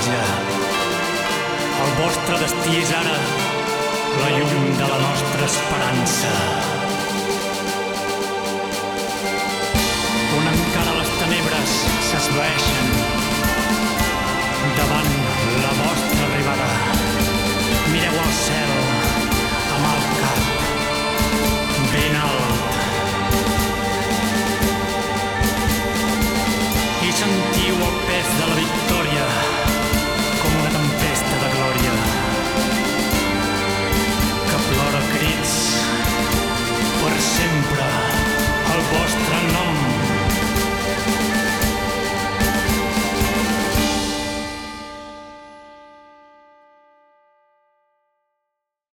platja. El vostre destí és ara la llum de la nostra esperança.